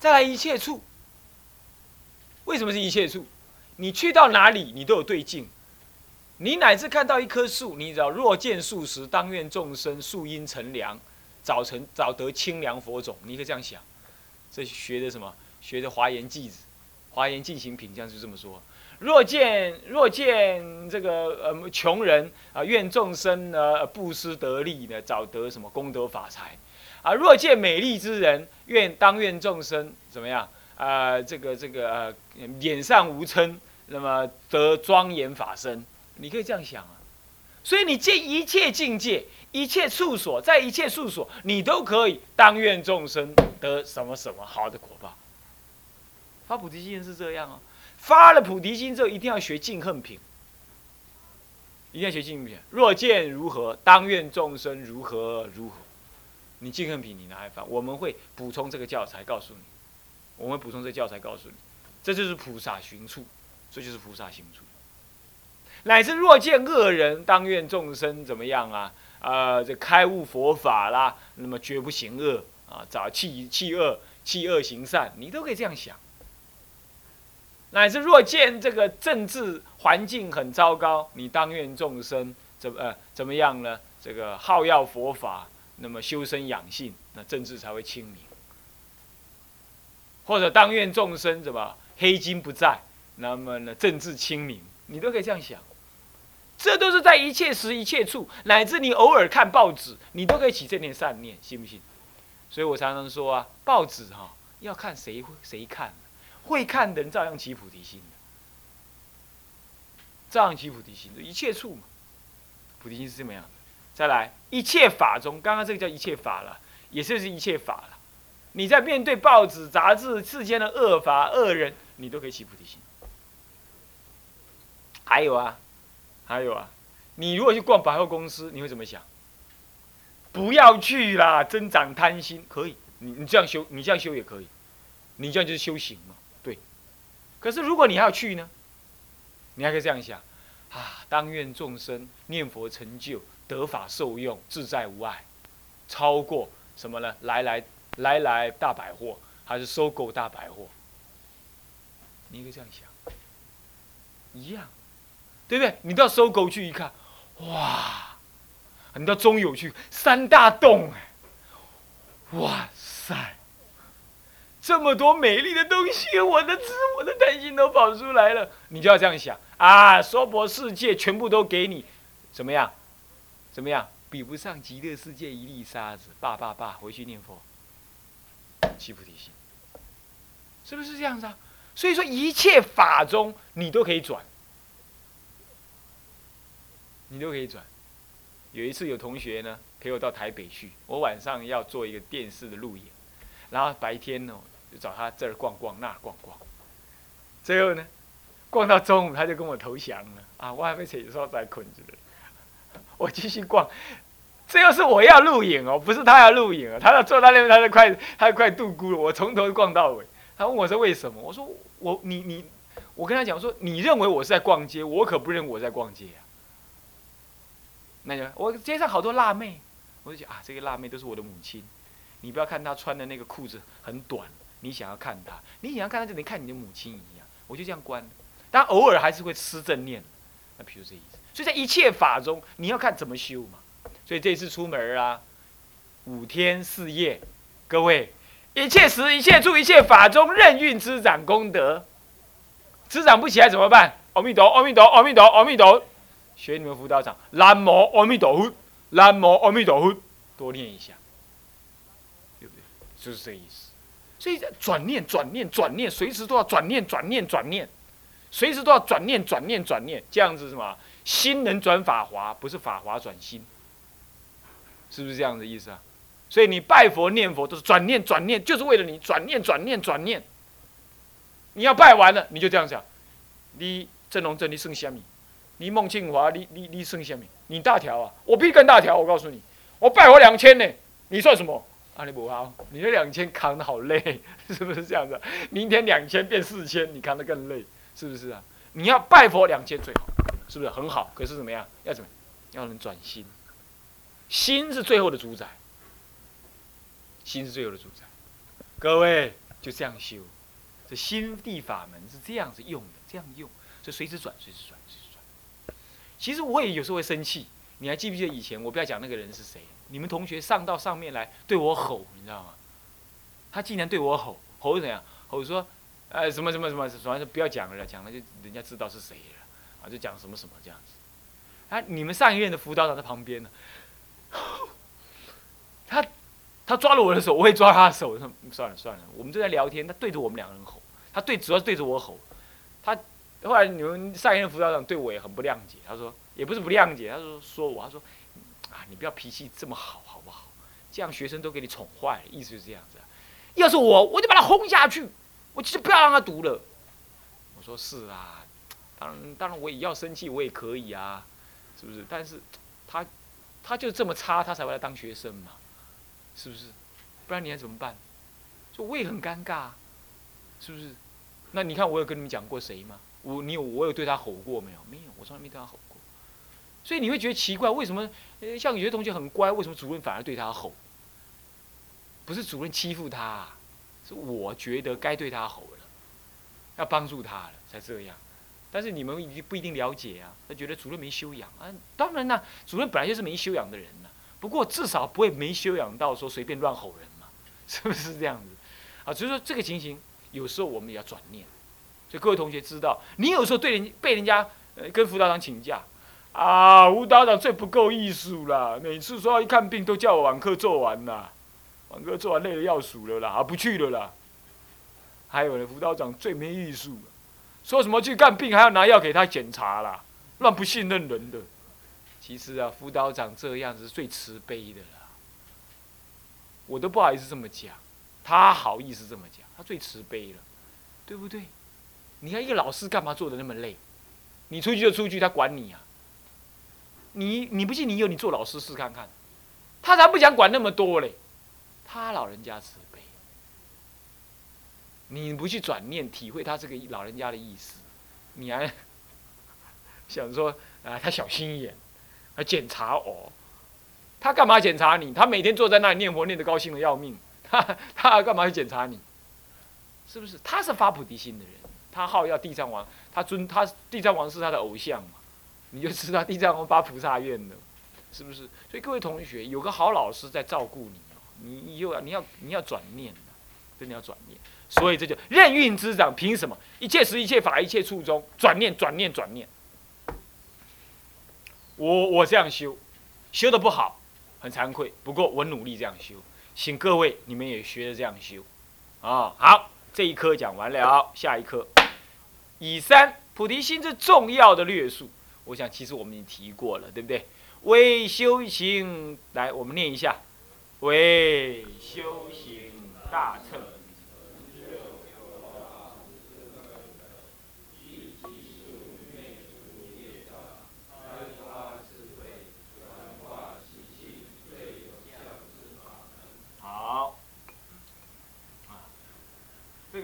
再来一切处。为什么是一切处？你去到哪里，你都有对境。你乃至看到一棵树，你知道若见树时，当愿众生树阴乘凉，早晨早得清凉佛种。你可以这样想，这学的什么？学的《华严记》子，《华严进行品》这样就这么说。若见若见这个呃穷人啊，愿众生呢布施得利呢，早得什么功德法财啊？若见美丽之人，愿当愿众生怎么样啊？这个这个呃脸上无嗔，那么得庄严法身。你可以这样想啊。所以你见一切境界、一切处所，在一切处所，你都可以当愿众生得什么什么好的果报。发菩提心是这样哦。发了菩提心之后，一定要学净恨品，一定要学净恨品。若见如何，当愿众生如何如何。你净恨品你拿来发，我们会补充这个教材告诉你。我们补充这个教材告诉你，这就是菩萨行处，这就是菩萨行处。乃至若见恶人，当愿众生怎么样啊？呃，这开悟佛法啦，那么绝不行恶啊，早弃弃恶，弃恶行善，你都可以这样想。乃至若见这个政治环境很糟糕，你当愿众生怎呃怎么样呢？这个好要佛法，那么修身养性，那政治才会清明。或者当愿众生怎么黑金不在，那么呢政治清明，你都可以这样想。这都是在一切时一切处，乃至你偶尔看报纸，你都可以起这念善念，信不信？所以我常常说啊，报纸哈要看谁会谁看。会看的人照样起菩提心照样起菩提心，一切处嘛，菩提心是这么样的。再来，一切法中，刚刚这个叫一切法了，也就是一切法了。你在面对报纸、杂志、世间的恶法、恶人，你都可以起菩提心。还有啊，还有啊，你如果去逛百货公司，你会怎么想？不要去啦，增长贪心可以，你你这样修，你这样修也可以，你这样就是修行嘛。对可是，如果你还要去呢？你还可以这样想：啊，当愿众生念佛成就，得法受用，自在无碍，超过什么呢？来来来来大百货，还是收购大百货？你可以这样想，一样，对不对？你到收购去一看，哇！你到中友去三大洞，哎，哇塞！这么多美丽的东西，我的自我的担心都跑出来了。你就要这样想啊！娑婆世界全部都给你，怎么样？怎么样？比不上极乐世界一粒沙子。爸爸爸，回去念佛，七菩提心，是不是这样子啊？所以说，一切法中你都可以转，你都可以转。有一次有同学呢陪我到台北去，我晚上要做一个电视的录影，然后白天呢。就找他这儿逛逛，那逛逛，最后呢，逛到中午他就跟我投降了啊！我还没起说在困着了，我继续逛，这又是我要录影哦，不是他要录影啊，他要坐在那边，他就快，他就快度孤了。我从头逛到尾，他问我说为什么？我说我你你，我跟他讲说，你认为我是在逛街，我可不认为我在逛街啊。那就我街上好多辣妹，我就讲啊，这个辣妹都是我的母亲，你不要看她穿的那个裤子很短。你想要看她，你想要看她，就等于看你的母亲一样。我就这样关，但偶尔还是会吃正念。那比如这一，所以在一切法中，你要看怎么修嘛。所以这次出门啊，五天四夜，各位，一切时一切处一切法中，任运滋长功德。滋长不起来怎么办？阿弥陀，阿弥陀，阿弥陀，阿弥陀。学你们辅导长，南无阿弥陀佛，南无阿弥陀佛，多念一下，对不对？就是这意思。所以转念、转念、转念，随时都要转念、转念、转念，随时都要转念、转念、转念，这样子什么？心能转法华，不是法华转心，是不是这样的意思啊？所以你拜佛念佛都是转念、转念，就是为了你转念、转念、转念。你要拜完了，你就这样想：你郑龙正，你剩下米？你孟庆华，你你你剩下米？你大条啊？我比你更大条，我告诉你，我拜佛两千呢，你算什么？阿你不好，你那两千扛的好累，是不是这样子？明天两千变四千，你扛的更累，是不是啊？你要拜佛两千最好，是不是很好？可是怎么样？要怎么？要能转心，心是最后的主宰，心是最后的主宰。各位，就这样修。这心地法门是这样子用的，这样用，所以随时转，随时转，随时转。其实我也有时候会生气，你还记不记得以前？我不要讲那个人是谁，你们同学上到上面来对我吼，你知道吗？他竟然对我吼，吼是怎样？吼说，呃，什么什么什么，反正不要讲了，讲了就人家知道是谁了，啊，就讲什么什么这样子。啊，你们上一任的辅导长在旁边呢，他他抓了我的手，我会抓他的手。说算了算了，我们正在聊天，他对着我们两个人吼。他对，主要是对着我吼。他后来你们上一任辅导长对我也很不谅解。他说，也不是不谅解，他说说我，他说，啊，你不要脾气这么好，好不好？这样学生都给你宠坏了，意思就是这样子。要是我，我就把他轰下去，我就不要让他读了。我说是啊，当然当然我也要生气，我也可以啊，是不是？但是他他就这么差，他才会来当学生嘛，是不是？不然你还怎么办？就我也很尴尬。是不是？那你看，我有跟你们讲过谁吗？我，你有，我有对他吼过没有？没有，我从来没对他吼过。所以你会觉得奇怪，为什么？像有些同学很乖，为什么主任反而对他吼？不是主任欺负他，是我觉得该对他吼了，要帮助他了才这样。但是你们已经不一定了解啊，他觉得主任没修养啊。当然啦，主任本来就是没修养的人呐。不过至少不会没修养到说随便乱吼人嘛，是不是这样子？啊，所以说这个情形。有时候我们也要转念，所以各位同学知道，你有时候对人被人家呃跟辅导长请假，啊，辅导长最不够艺术了，每次说要一看病都叫我晚课做完啦，晚课做完累得要死了啦，啊不去了啦。还有呢，辅导长最没艺术，说什么去看病还要拿药给他检查啦，乱不信任人的。其实啊，辅导长这样子是最慈悲的啦，我都不好意思这么讲，他好意思这么讲。他最慈悲了，对不对？你看一个老师干嘛做的那么累？你出去就出去，他管你啊？你你不信，你有你做老师试看看，他才不想管那么多嘞。他老人家慈，你不去转念体会他这个老人家的意思，你还想说啊？他小心眼，还检查我？他干嘛检查你？他每天坐在那里念佛，念得高兴的要命，他 他干嘛去检查你？是不是？他是发菩提心的人，他好要地藏王，他尊他地藏王是他的偶像嘛，你就知道地藏王发菩萨愿的，是不是？所以各位同学，有个好老师在照顾你哦，你又要你要你要转念真的要转念。所以这就任运之长，凭什么？一切时一切法一切处中，转念转念转念。我我这样修，修的不好，很惭愧。不过我努力这样修，请各位你们也学着这样修，啊，好。这一科讲完了，下一科，以三菩提心之重要的略述，我想其实我们已经提过了，对不对？为修行，来我们念一下，为修行大乘。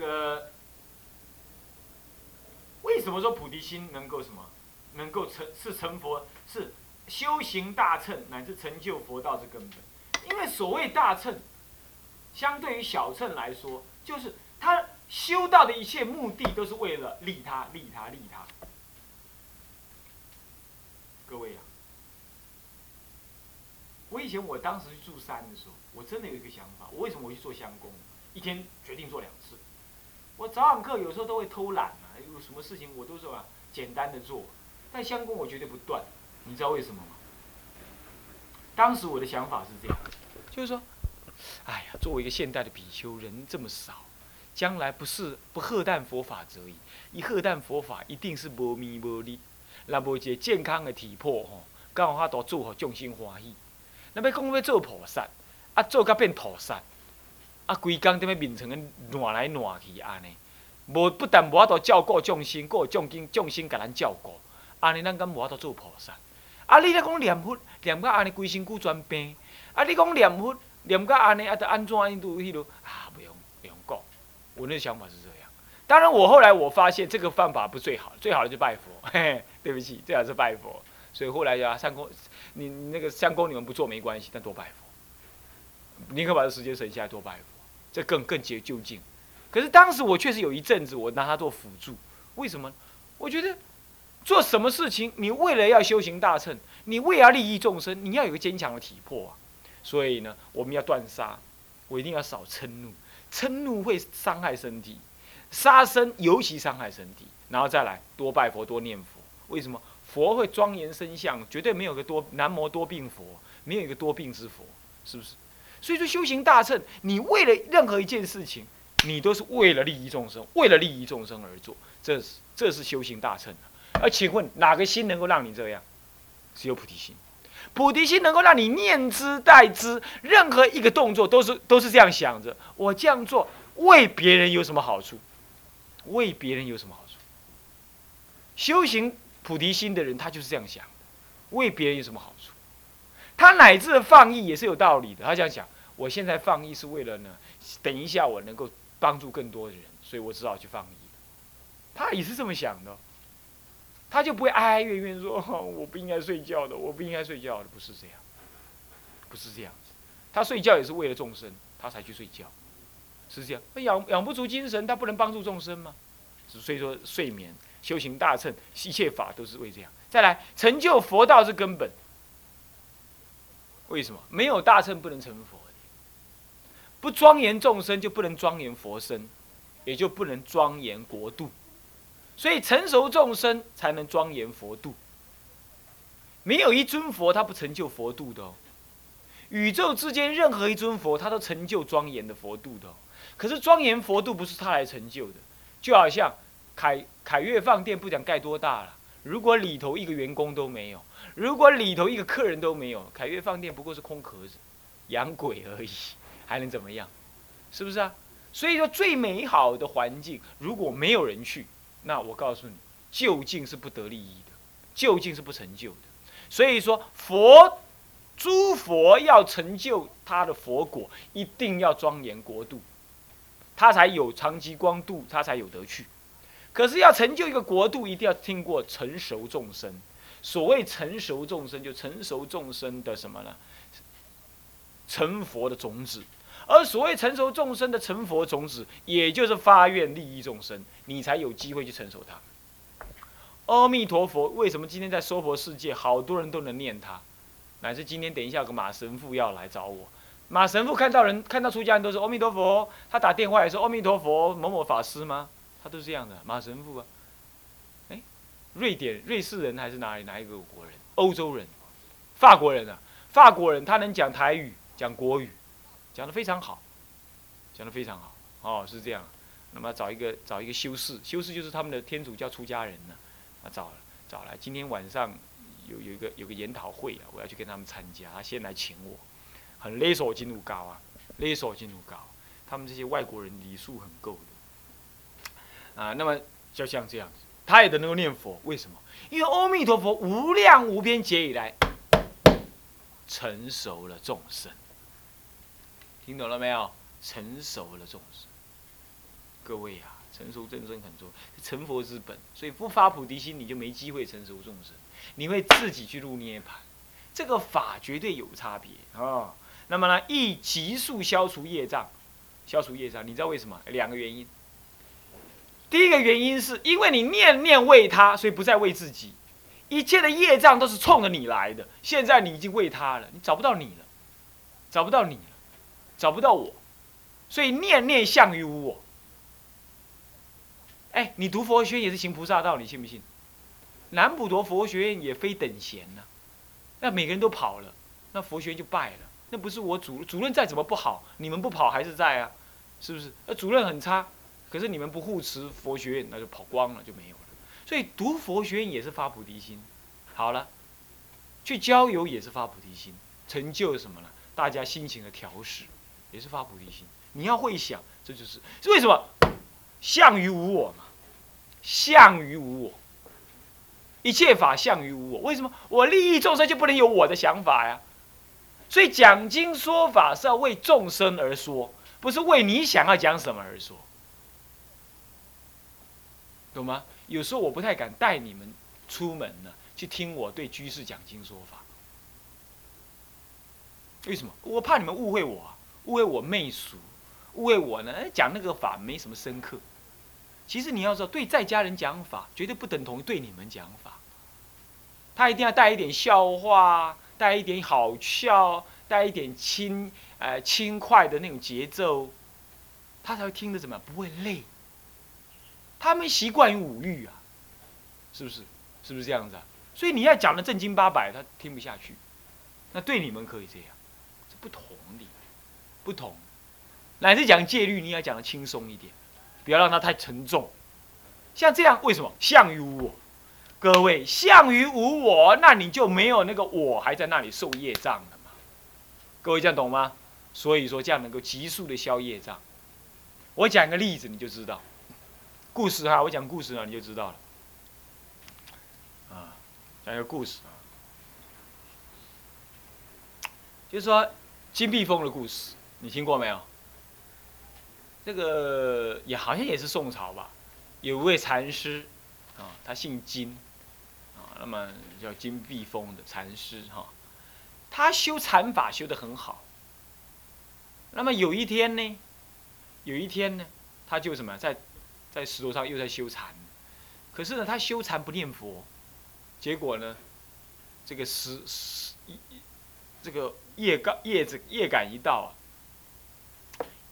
个为什么说菩提心能够什么？能够成是成佛，是修行大乘乃至成就佛道之根本。因为所谓大乘，相对于小乘来说，就是他修道的一切目的都是为了利他、利他、利他。各位啊，我以前我当时去住山的时候，我真的有一个想法：我为什么我去做香功？一天决定做两次。我早晚课有时候都会偷懒啊，有什么事情我都是吧简单的做，但香功我绝对不断，你知道为什么吗？当时我的想法是这样，就是说，哎呀，作为一个现代的比丘，人这么少，将来不是不喝淡佛法则已，一喝淡佛法一定是无咪无力，那无一个健康的体魄吼，刚好他都做好众生欢喜，那要讲要做菩萨，啊做到变菩萨。啊，规工踮咧面床咧乱来乱去安尼，无不但无法度照顾众生，佫有众生众生甲咱照顾，安尼咱敢无法度做菩萨？啊，你咧讲念佛念到安尼规身躯全病，啊，你讲念佛念到安尼啊，得安怎印度迄落啊？不用不用讲，我那想法是这样。当然，我后来我发现这个方法不最好，最好的就拜佛。嘿嘿，对不起，最好是拜佛。所以后来呀，相公，你那个相公你们不做没关系，但多拜佛，宁可把这时间省下来多拜佛。这更更结究竟，可是当时我确实有一阵子，我拿它做辅助。为什么？我觉得做什么事情，你为了要修行大乘，你为了利益众生，你要有个坚强的体魄啊。所以呢，我们要断杀，我一定要少嗔怒，嗔怒会伤害身体，杀生尤其伤害身体。然后再来多拜佛，多念佛。为什么？佛会庄严身相，绝对没有个多南无多病佛，没有一个多病之佛，是不是？所以说修行大乘，你为了任何一件事情，你都是为了利益众生，为了利益众生而做，这是这是修行大乘的。而请问哪个心能够让你这样？只有菩提心。菩提心能够让你念之待之，任何一个动作都是都是这样想着：我这样做为别人有什么好处？为别人有什么好处？修行菩提心的人，他就是这样想：为别人有什么好处？他乃至放逸也是有道理的。他这样想：我现在放逸是为了呢，等一下我能够帮助更多的人，所以我只好去放逸。他也是这么想的。他就不会哀哀怨怨说：“我不应该睡觉的，我不应该睡觉的。”不是这样，不是这样子。他睡觉也是为了众生，他才去睡觉，是这样。那养养不足精神，他不能帮助众生吗？所以说，睡眠、修行大乘、一切法都是为这样。再来，成就佛道是根本。为什么？没有大乘不能成佛，不庄严众生就不能庄严佛身，也就不能庄严国度。所以成熟众生才能庄严佛度。没有一尊佛他不成就佛度的。宇宙之间任何一尊佛他都成就庄严的佛度的。可是庄严佛度不是他来成就的，就好像凯凯悦饭店不讲盖多大了，如果里头一个员工都没有，如果里头一个客人都没有，凯悦饭店不过是空壳子，养鬼而已，还能怎么样？是不是啊？所以说最美好的环境，如果没有人去。那我告诉你，究竟是不得利益的，究竟是不成就的。所以说，佛诸佛要成就他的佛果，一定要庄严国度，他才有长吉光度，他才有得去。可是要成就一个国度，一定要听过成熟众生。所谓成熟众生，就成熟众生的什么呢？成佛的种子。而所谓成熟众生的成佛种子，也就是发愿利益众生，你才有机会去成熟它。阿弥陀佛，为什么今天在娑婆世界，好多人都能念他？乃至今天等一下有个马神父要来找我，马神父看到人看到出家人都是阿弥陀佛，他打电话也说阿弥陀佛某某法师吗？他都是这样的，马神父啊。哎，瑞典瑞士人还是哪里哪一个国人？欧洲人，法国人啊，法国人他能讲台语，讲国语。讲的非常好，讲的非常好，哦，是这样。那么找一个找一个修士，修士就是他们的天主教出家人呢，啊，找找来，今天晚上有有一个有个研讨会啊，我要去跟他们参加，他先来请我，很勒索进入高啊，勒索进入高，他们这些外国人礼数很够的，啊，那么就像这样子，他也能够念佛，为什么？因为阿弥陀佛无量无边劫以来，成熟了众生。听懂了没有？成熟了众生，各位啊，成熟众生很重要，成佛之本。所以不发菩提心，你就没机会成熟众生，你会自己去入涅槃。这个法绝对有差别啊。那么呢，一急速消除业障，消除业障，你知道为什么？两个原因。第一个原因是因为你念念为他，所以不再为自己，一切的业障都是冲着你来的。现在你已经为他了，你找不到你了，找不到你。找不到我，所以念念相于无我。哎，你读佛学也是行菩萨道，你信不信？南普陀佛学院也非等闲呐，那每个人都跑了，那佛学院就败了。那不是我主主任再怎么不好，你们不跑还是在啊？是不是？那主任很差，可是你们不护持佛学院，那就跑光了，就没有了。所以读佛学院也是发菩提心。好了，去郊游也是发菩提心，成就什么呢？大家心情的调试。也是发菩提心，你要会想，这就是为什么相于无我嘛？相于无我，一切法相于无我。为什么我利益众生就不能有我的想法呀？所以讲经说法是要为众生而说，不是为你想要讲什么而说，懂吗？有时候我不太敢带你们出门呢，去听我对居士讲经说法。为什么？我怕你们误会我啊。误会我媚俗，误会我呢，讲那个法没什么深刻。其实你要知道，对在家人讲法，绝对不等同于对你们讲法。他一定要带一点笑话，带一点好笑，带一点轻呃轻快的那种节奏，他才会听得怎么样？不会累。他们习惯于五欲啊，是不是？是不是这样子啊？所以你要讲的正经八百，他听不下去。那对你们可以这样，是不同的，不同。乃至讲戒律，你要讲的轻松一点。不要让它太沉重，像这样为什么？相于无我，各位相于无我，那你就没有那个我还在那里受业障了嘛？各位这样懂吗？所以说这样能够急速的消业障。我讲个例子你就知道，故事哈，我讲故事呢你就知道了。啊，讲一个故事啊，就是说金碧峰的故事，你听过没有？这个也好像也是宋朝吧，有位禅师，啊，他姓金，啊，那么叫金碧峰的禅师哈，他修禅法修得很好。那么有一天呢，有一天呢，他就什么在在石头上又在修禅，可是呢，他修禅不念佛，结果呢，这个石石一这个叶杆叶子叶感一到啊。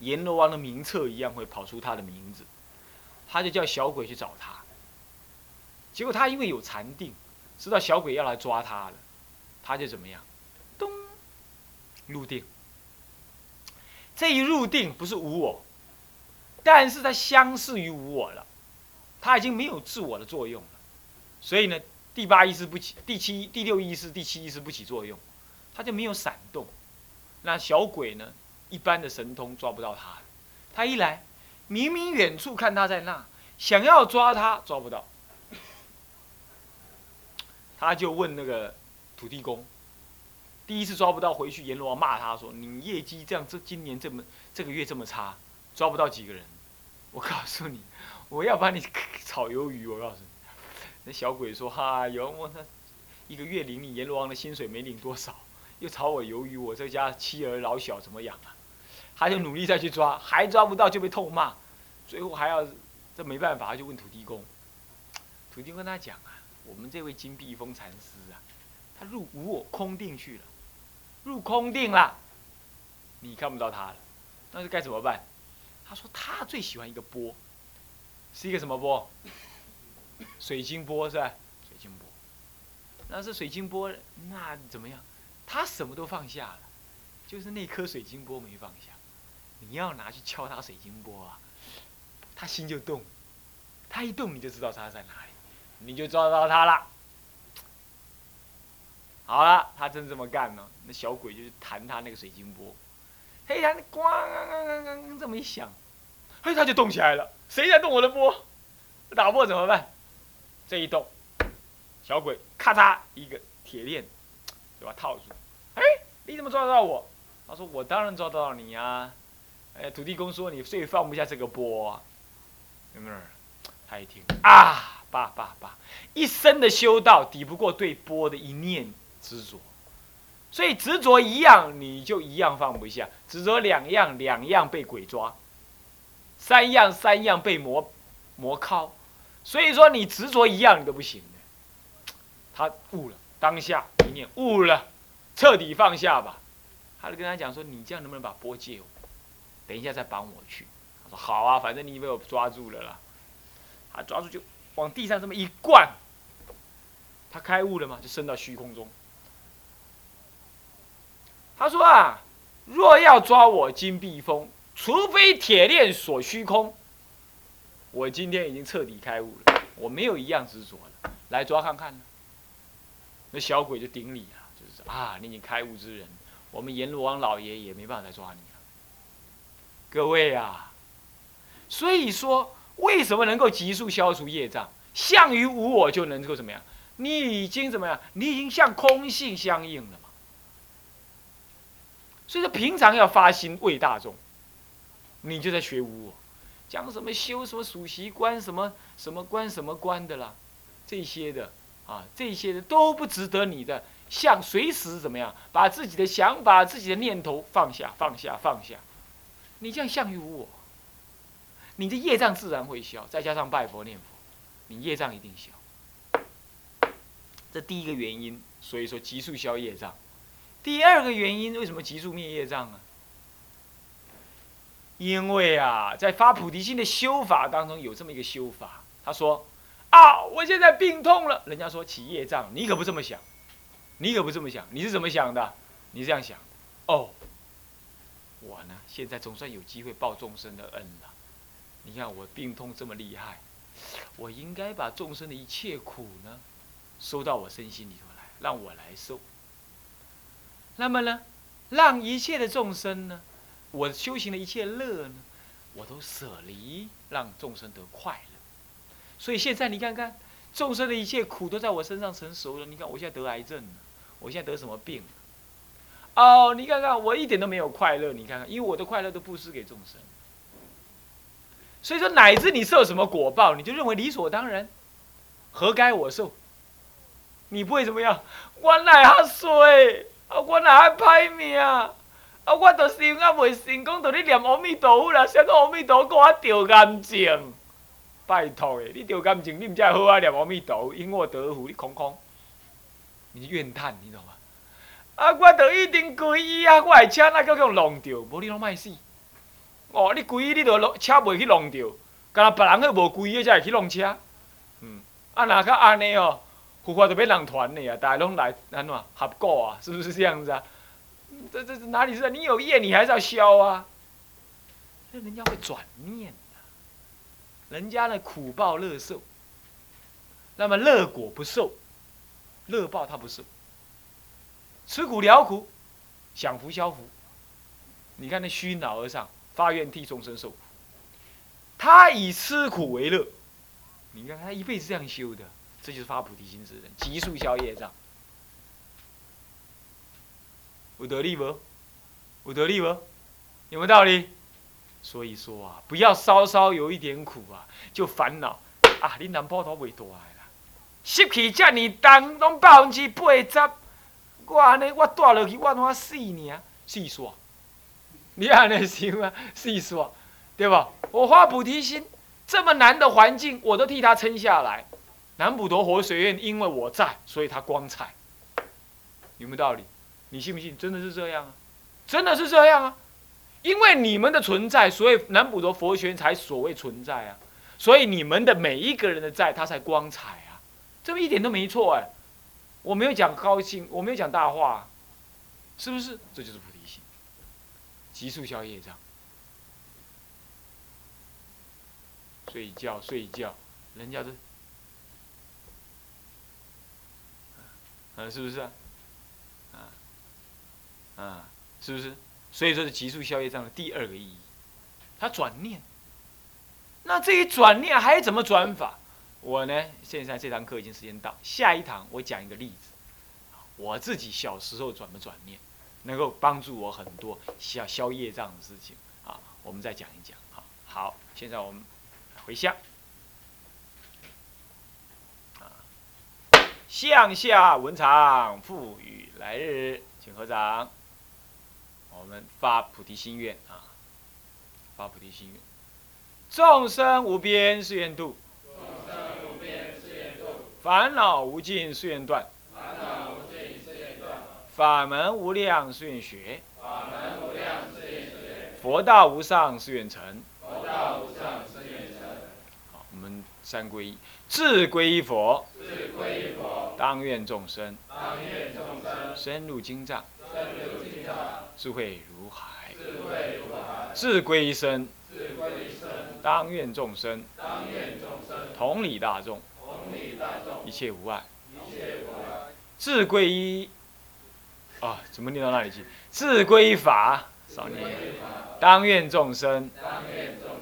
阎罗王的名册一样会跑出他的名字，他就叫小鬼去找他。结果他因为有禅定，知道小鬼要来抓他了，他就怎么样？咚，入定。这一入定不是无我，但是他相似于无我了，他已经没有自我的作用了。所以呢，第八意识不起，第七、第六意识、第七意识不起作用，他就没有闪动。那小鬼呢？一般的神通抓不到他，他一来，明明远处看他在那，想要抓他抓不到，他就问那个土地公，第一次抓不到，回去阎罗王骂他说：“你业绩这样，这今年这么这个月这么差，抓不到几个人，我告诉你，我要把你炒鱿鱼。”我告诉你，那小鬼说：“哈，有人问他，一个月领你阎罗王的薪水没领多少，又炒我鱿鱼，我这家妻儿老小怎么养啊？”他就努力再去抓，还抓不到就被痛骂，最后还要这没办法，就问土地公。土地公跟他讲啊，我们这位金碧峰禅师啊，他入无我空定去了，入空定了，你看不到他了，那是该怎么办？他说他最喜欢一个波，是一个什么波？水晶波是吧？水晶波，那是水晶波，那怎么样？他什么都放下了，就是那颗水晶波没放下。你要拿去敲他水晶波啊，他心就动，他一动你就知道他在哪里，你就抓到他了。好了，他真这么干呢，那小鬼就弹他那个水晶波，嘿，他咣这么一响，嘿，他就动起来了。谁在动我的波？打破怎么办？这一动，小鬼咔嚓一个铁链就把套住。哎，你怎么抓得到我？他说我当然抓得到你呀。哎，土地公说你最放不下这个波，有没有？他一听啊，爸爸爸，一生的修道抵不过对波的一念执着，所以执着一样，你就一样放不下；执着两样，两样被鬼抓；三样，三样被魔魔靠。所以说你执着一样，你都不行的。他悟了，当下一念悟了，彻底放下吧。他就跟他讲说：“你这样能不能把波借我？”等一下再绑我去，他说好啊，反正你被我抓住了啦。他抓住就往地上这么一灌，他开悟了嘛？就升到虚空中。他说啊，若要抓我金碧峰，除非铁链锁虚空。我今天已经彻底开悟了，我没有一样执着了，来抓看看呢。那小鬼就顶礼啊，就是啊，你已经开悟之人，我们阎罗王老爷也没办法再抓你。各位啊，所以说为什么能够急速消除业障？相于无我就能够怎么样？你已经怎么样？你已经向空性相应了嘛？所以说平常要发心为大众，你就在学无我，讲什么修什么属习观什么什么观什么观的啦，这些的啊，这些的都不值得你的向随时怎么样？把自己的想法、自己的念头放下，放下，放下。你这样相于无我，你的业障自然会消，再加上拜佛念佛，你业障一定消。这第一个原因，所以说急速消业障。第二个原因，为什么急速灭业障啊？因为啊，在发菩提心的修法当中有这么一个修法，他说：“啊，我现在病痛了。”人家说起业障，你可不这么想，你可不这么想，你是怎么想的？你这样想，哦，我呢，现在总算有机会报众生的恩了。你看我病痛这么厉害，我应该把众生的一切苦呢，收到我身心里头来，让我来受。那么呢，让一切的众生呢？我修行的一切乐呢，我都舍离，让众生得快乐。所以现在你看看，众生的一切苦都在我身上成熟了。你看我现在得癌症了，我现在得什么病？哦，你看看我一点都没有快乐。你看看，因为我的快乐都布施给众生。所以说，乃至你受什么果报，你就认为理所当然，何该我受？你不会怎么样？我哪哈衰？啊，我哪还歹命？啊！我都心啊未成功，都你念阿弥陀佛啦，啥个阿弥陀佛，我得癌症。拜托诶，你得癌症，你毋才好啊念阿弥陀，因祸得福，你空空，你怨叹，你懂吗？啊！我都一定皈依啊！我诶车哪个用弄着？无你拢莫死。哦，你皈依你着弄车袂去弄着，敢若别人去无皈依才会去弄车。嗯，啊，若较安尼哦，佛法就变人团的啊，大家拢来安怎合果啊？是不是这样子啊？这这这哪里是？你有业，你还是要消啊。所以人家会转念的，人家呢苦报乐受，那么乐果不受，乐报他不受，吃苦了苦，享福消福。你看那虚脑和尚发愿替众生受苦，他以吃苦为乐。你看他一辈子这样修的，这就是发菩提心之人，急速消业障。有得利不？有得利不？有没有道理？所以说啊，不要稍稍有一点苦啊，就烦恼啊！你南坡头袂大啦，湿气遮尔重，拢百分之八十，我安尼我住落去，我怎死呢？死煞！你安尼想啊？死煞，对吧？我发菩提心，这么难的环境，我都替他撑下来。南普陀佛学院，因为我在，所以它光彩。有没有道理？你信不信？真的是这样啊！真的是这样啊！因为你们的存在，所以南普陀佛学院才所谓存在啊！所以你们的每一个人的在，他才光彩啊！这么一点都没错哎！我没有讲高兴，我没有讲大话，是不是？这就是菩提心，急速消业障。睡觉睡觉，人家都，啊，是不是啊？啊，是不是？所以说是急速消业障的第二个意义，他转念。那这一转念还怎么转法？我呢，现在这堂课已经时间到，下一堂我讲一个例子，我自己小时候转不转念，能够帮助我很多消消业障的事情啊，我们再讲一讲。好，好，现在我们回向，啊，向下文长赋予来日，请合掌。我们发菩提心愿啊，发菩提心愿，众生无边誓愿度，众生无边誓愿度，烦恼无尽誓愿断，烦恼无尽誓愿断，法门无量誓愿学，佛道无上誓愿成，佛道无上誓愿成。好，我们三皈依，自皈依佛，当愿众生。当愿众生深入经藏，智慧如海，智慧如海，自皈依身，自归身，当愿众生当愿众生，同理大众，一切无碍。一切无碍。自皈依，啊，怎么念到那里去？自皈依法，少念。当愿众生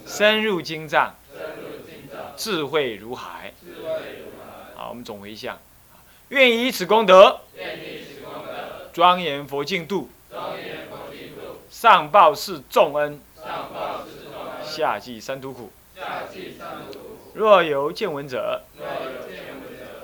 深入经藏，智慧如海。好，我们总回向，愿以此功德，庄严佛净土，上报四重恩，下济三途苦。若有见闻者，